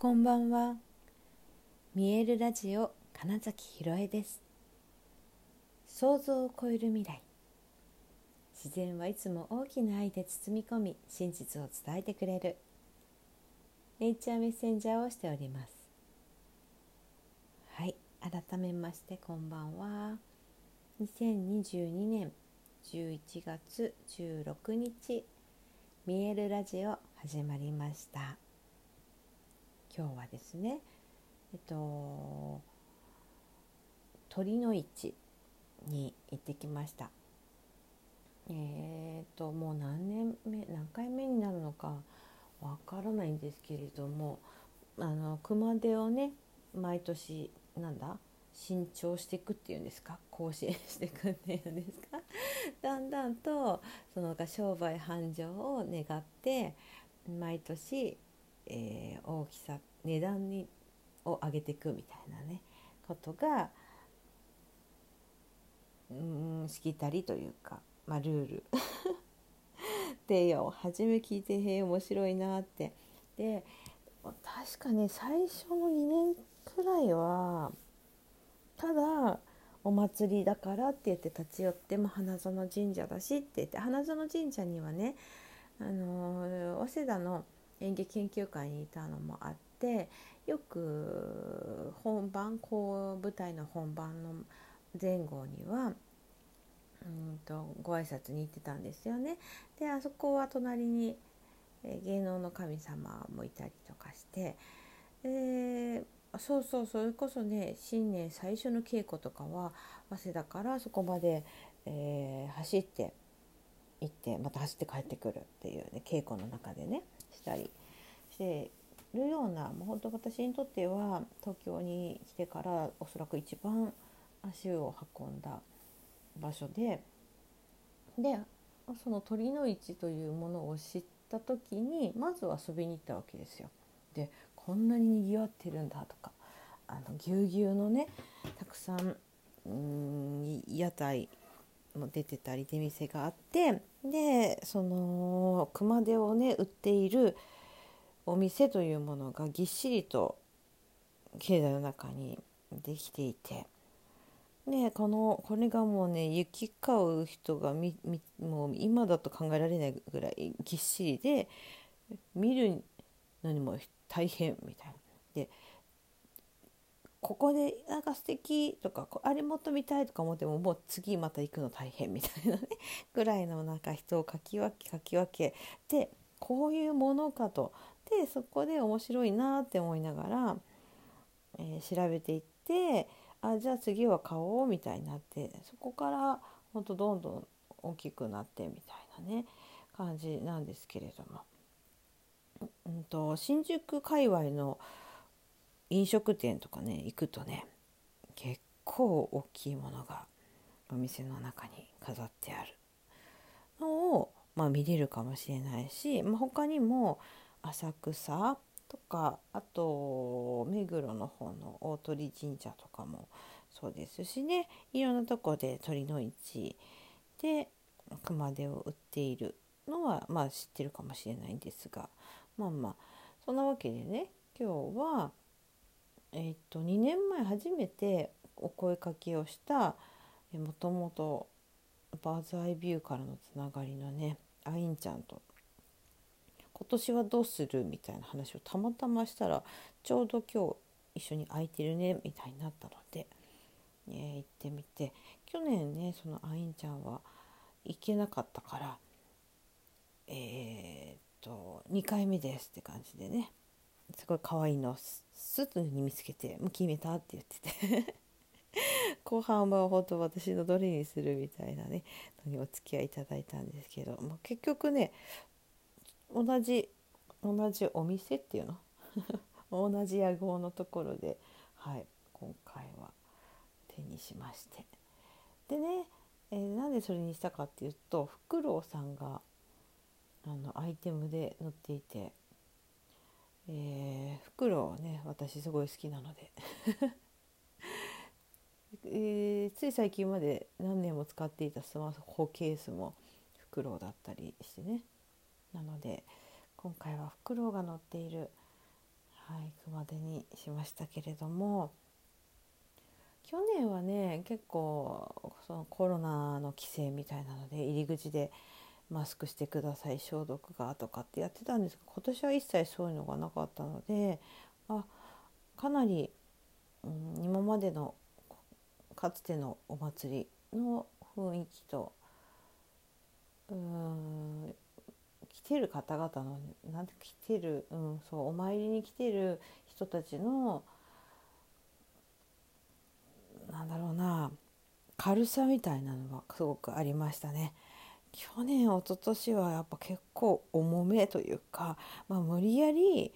こんばんは。見えるラジオ金崎ひろえです。想像を超える未来。自然はいつも大きな愛で包み込み、真実を伝えてくれる。ネイチャーメッセンジャーをしております。はい、改めましてこんばんは。2022年11月16日、見えるラジオ始まりました。今日はですねえっと鳥の市に行ってきました。えー、っともう何年目何回目になるのかわからないんですけれどもあの熊手をね毎年なんだ新調していくっていうんですか？更新していくっていうんですか？だんだんとその商売繁盛を願って毎年えー、大きさ値段にを上げていくみたいなねことがうんしきたりというか、まあ、ルール。でよ初め聞いてへえ面白いなって。で確かね最初の2年くらいはただお祭りだからって言って立ち寄っても花園神社だしって言って花園神社にはねあの早稲田の演劇研究会にいたのもあってよく本番こう舞台の本番の前後にはうんとご挨拶に行ってたんですよね。であそこは隣に芸能の神様もいたりとかしてでそうそうそれこそね新年最初の稽古とかは早稲田からそこまで、えー、走って行ってまた走って帰ってくるっていうね稽古の中でねしたりしてるようなもう本当私にとっては東京に来てからおそらく一番足を運んだ場所ででその鳥の市というものを知った時にまず遊びに行ったわけですよ。でこんなににぎわってるんだとかあのぎゅうぎゅうのねたくさんうん屋台も出てたり出店があってでその熊手をね売っているお店というものがぎっしりと境内の中にできていてでこのこれがもうね行き交う人がみみもう今だと考えられないぐらいぎっしりで見るのにも大変みたいな。でここでなんか素敵とかあれもっと見たいとか思ってももう次また行くの大変みたいなねぐらいのなんか人をかき分けかき分けでこういうものかとでそこで面白いなって思いながら、えー、調べていってあじゃあ次は買おうみたいになってそこからほんとどんどん大きくなってみたいなね感じなんですけれども、うんと、新宿界隈の飲食店とかね行くとね結構大きいものがお店の中に飾ってあるのを、まあ、見れるかもしれないし、まあ、他にも浅草とかあと目黒の方の大鳥神社とかもそうですしね。いろんなとこで鳥の市で熊手を売っているのはまあ知ってるかもしれないんですが。まあまあそんなわけでね今日はえっと2年前初めてお声かけをしたもともとバーズアイビューからのつながりのねアインちゃんと今年はどうするみたいな話をたまたましたらちょうど今日一緒に空いてるねみたいになったので、え、行ってみて去年ねそのアインちゃんは行けなかったからえー、っと2回目ですって感じでねすごい可愛いのすぐに見つけて「もう決めた?」って言ってて 後半は本当私のどれにするみたいなねのにお付き合いいただいたんですけども結局ね同じ同じお店っていうの？同じ屋号のところで、はい、今回は手にしまして。でね、えー、なんでそれにしたかっていうとフクロウさんがあのアイテムで載っていて、えー、フクロウね私すごい好きなので。えー、つい最近まで何年も使っていたスマホケースもフクロウだったりしてね。なので今回はフクロウが乗っている、はい行くまでにしましたけれども去年はね結構そのコロナの規制みたいなので入り口でマスクしてください消毒がとかってやってたんですが今年は一切そういうのがなかったのであかなり、うん、今までのかつてのお祭りの雰囲気とうんてる方々のなんて来てる、うん、そうお参りに来てる人たちのなんだろうな軽さみたいなのはすごくありましたね。去年一昨年はやっぱ結構重めというか、まあ、無理やり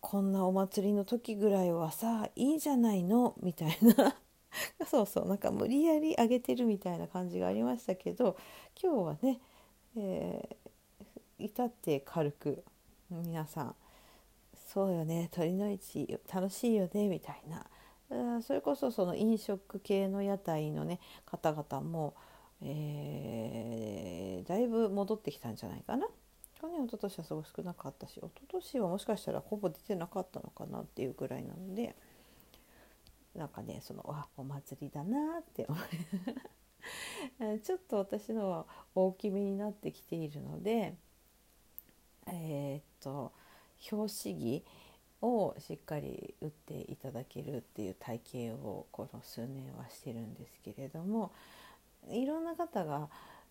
こんなお祭りの時ぐらいはさいいじゃないのみたいな そうそうなんか無理やり上げてるみたいな感じがありましたけど今日はね、え、至って軽く皆さん。そうよね鳥の市楽しいよねみたいな。それこそその飲食系の屋台のね方々もえー、だいぶ戻ってきたんじゃないかな。去年一昨年はすごい少なかったし一昨年はもしかしたらほぼ出てなかったのかなっていうぐらいなのでなんかねそのあお祭りだなって思い ちょっと私のは大きめになってきているのでえー、っと表紙着をしっかり打っていただけるっていう体験をこの数年はしてるんですけれどもいろんな方が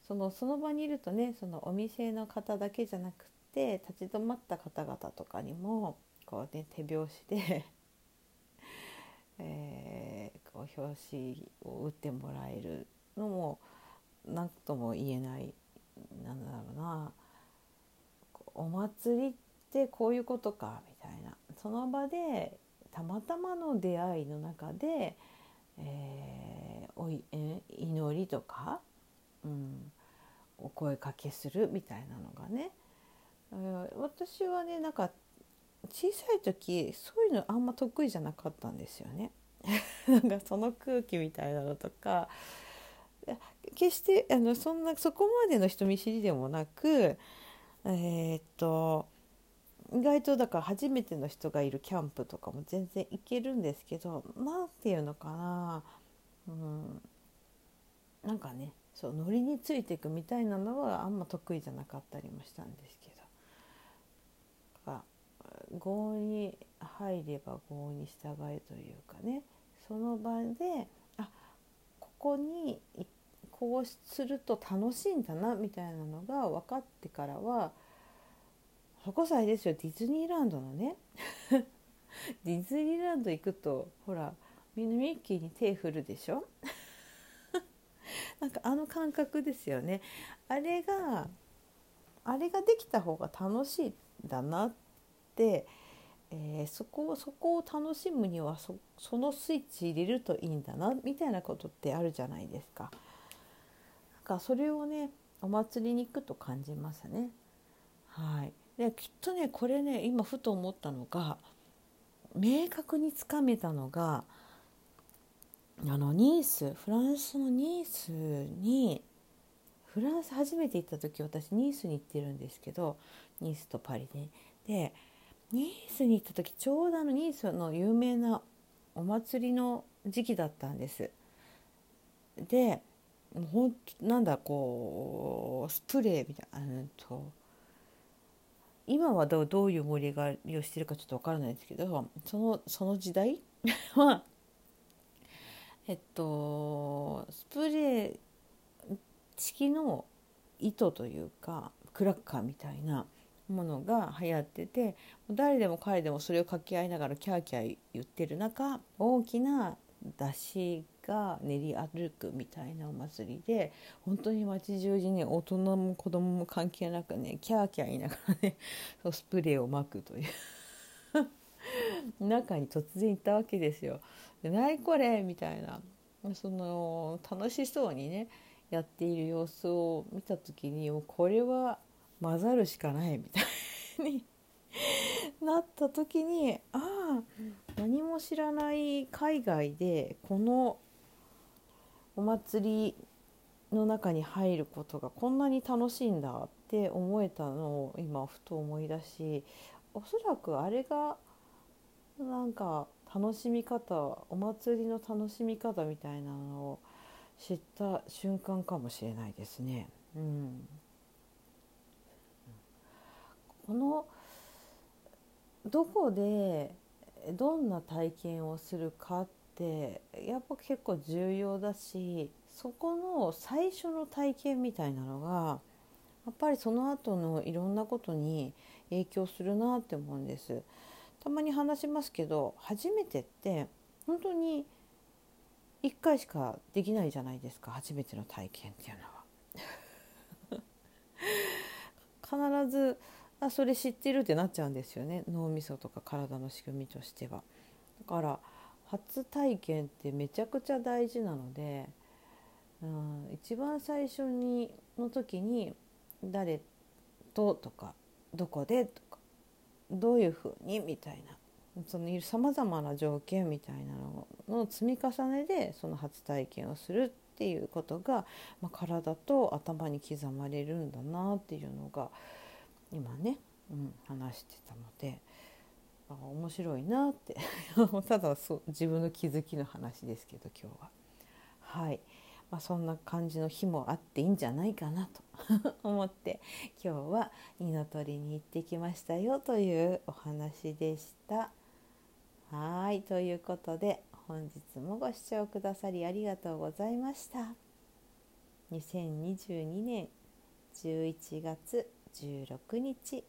そのその場にいるとねそのお店の方だけじゃなくて立ち止まった方々とかにもこう、ね、手拍子で えー、こう表紙を打ってもらえるのも何とも言えないなんだろうな。お祭りってこういうことかみたいな。その場でたまたまの出会いの中で、えー、おいえ祈りとか、うん、お声かけするみたいなのがね、えー、私はねなんか小さい時そういうのあんま得意じゃなかったんですよね。なんかその空気みたいなのとか。決してあのそんなそこまでの人見知りでもなくえー、っと意外とだから初めての人がいるキャンプとかも全然行けるんですけど何て言うのかな、うん、なんかねそうノリについていくみたいなのはあんま得意じゃなかったりもしたんですけど。合に入れば合に従えというかね。その場であここに行っこうすると楽しいんだなみたいなのが分かってからはそこさえですよディズニーランドのね ディズニーランド行くとほらみんなミッキーに手振るでしょ？なんかあの感覚ですよねあれがあれができた方が楽しいんだなって、えー、そこをそこを楽しむにはそそのスイッチ入れるといいんだなみたいなことってあるじゃないですか。かそれをねお祭りに行くと感じますね。はい、できっとねこれね今ふと思ったのが明確につかめたのがあのニースフランスのニースにフランス初めて行った時私ニースに行ってるんですけどニースとパリね。でニースに行った時ちょうどあのニースの有名なお祭りの時期だったんです。でほんなんだこうスプレーみたいなと今はどうどういう盛り上がりをしてるかちょっと分からないですけどそのその時代 はえっとスプレー式の糸というかクラッカーみたいなものが流行ってて誰でも彼でもそれを掛け合いながらキャーキャー言ってる中大きな出汁が練り歩くみたいなお祭りで本当に街中にね大人も子供も関係なくねキャーキャー言いながらねスプレーをまくという 中に突然行ったわけですよ。で何これみたいなその楽しそうにねやっている様子を見た時にもうこれは混ざるしかないみたいに なった時にああ何も知らない海外でこのお祭りの中に入ることがこんなに楽しいんだって思えたのを今ふと思い出しおそらくあれがなんか楽しみ方お祭りの楽しみ方みたいなのを知った瞬間かもしれないですね。うん、このどこでどんな体験をするかってやっぱ結構重要だしそこの最初の体験みたいなのがやっぱりその後のいろんなことに影響するなって思うんです。たまに話しますけど初めてって本当に1回しかできないじゃないですか初めての体験っていうのは。必ずあそれ知ってるってなっちゃうんですよね脳みそとか体の仕組みとしては。だから初体験ってめちゃくちゃ大事なので、うん、一番最初にの時に誰ととかどこでとかどういうふうにみたいなそのさまざまな条件みたいなのの積み重ねでその初体験をするっていうことが、まあ、体と頭に刻まれるんだなっていうのが今ね、うん、話してたので。面白いなって ただそ自分の気づきの話ですけど今日は。はいまあ、そんな感じの日もあっていいんじゃないかなと 思って今日は二の鳥に行ってきましたよというお話でした。はいということで本日もご視聴くださりありがとうございました。2022年11月16日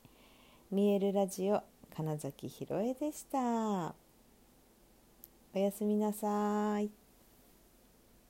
見えるラジオ金崎ひろえでした。おやすみなさい。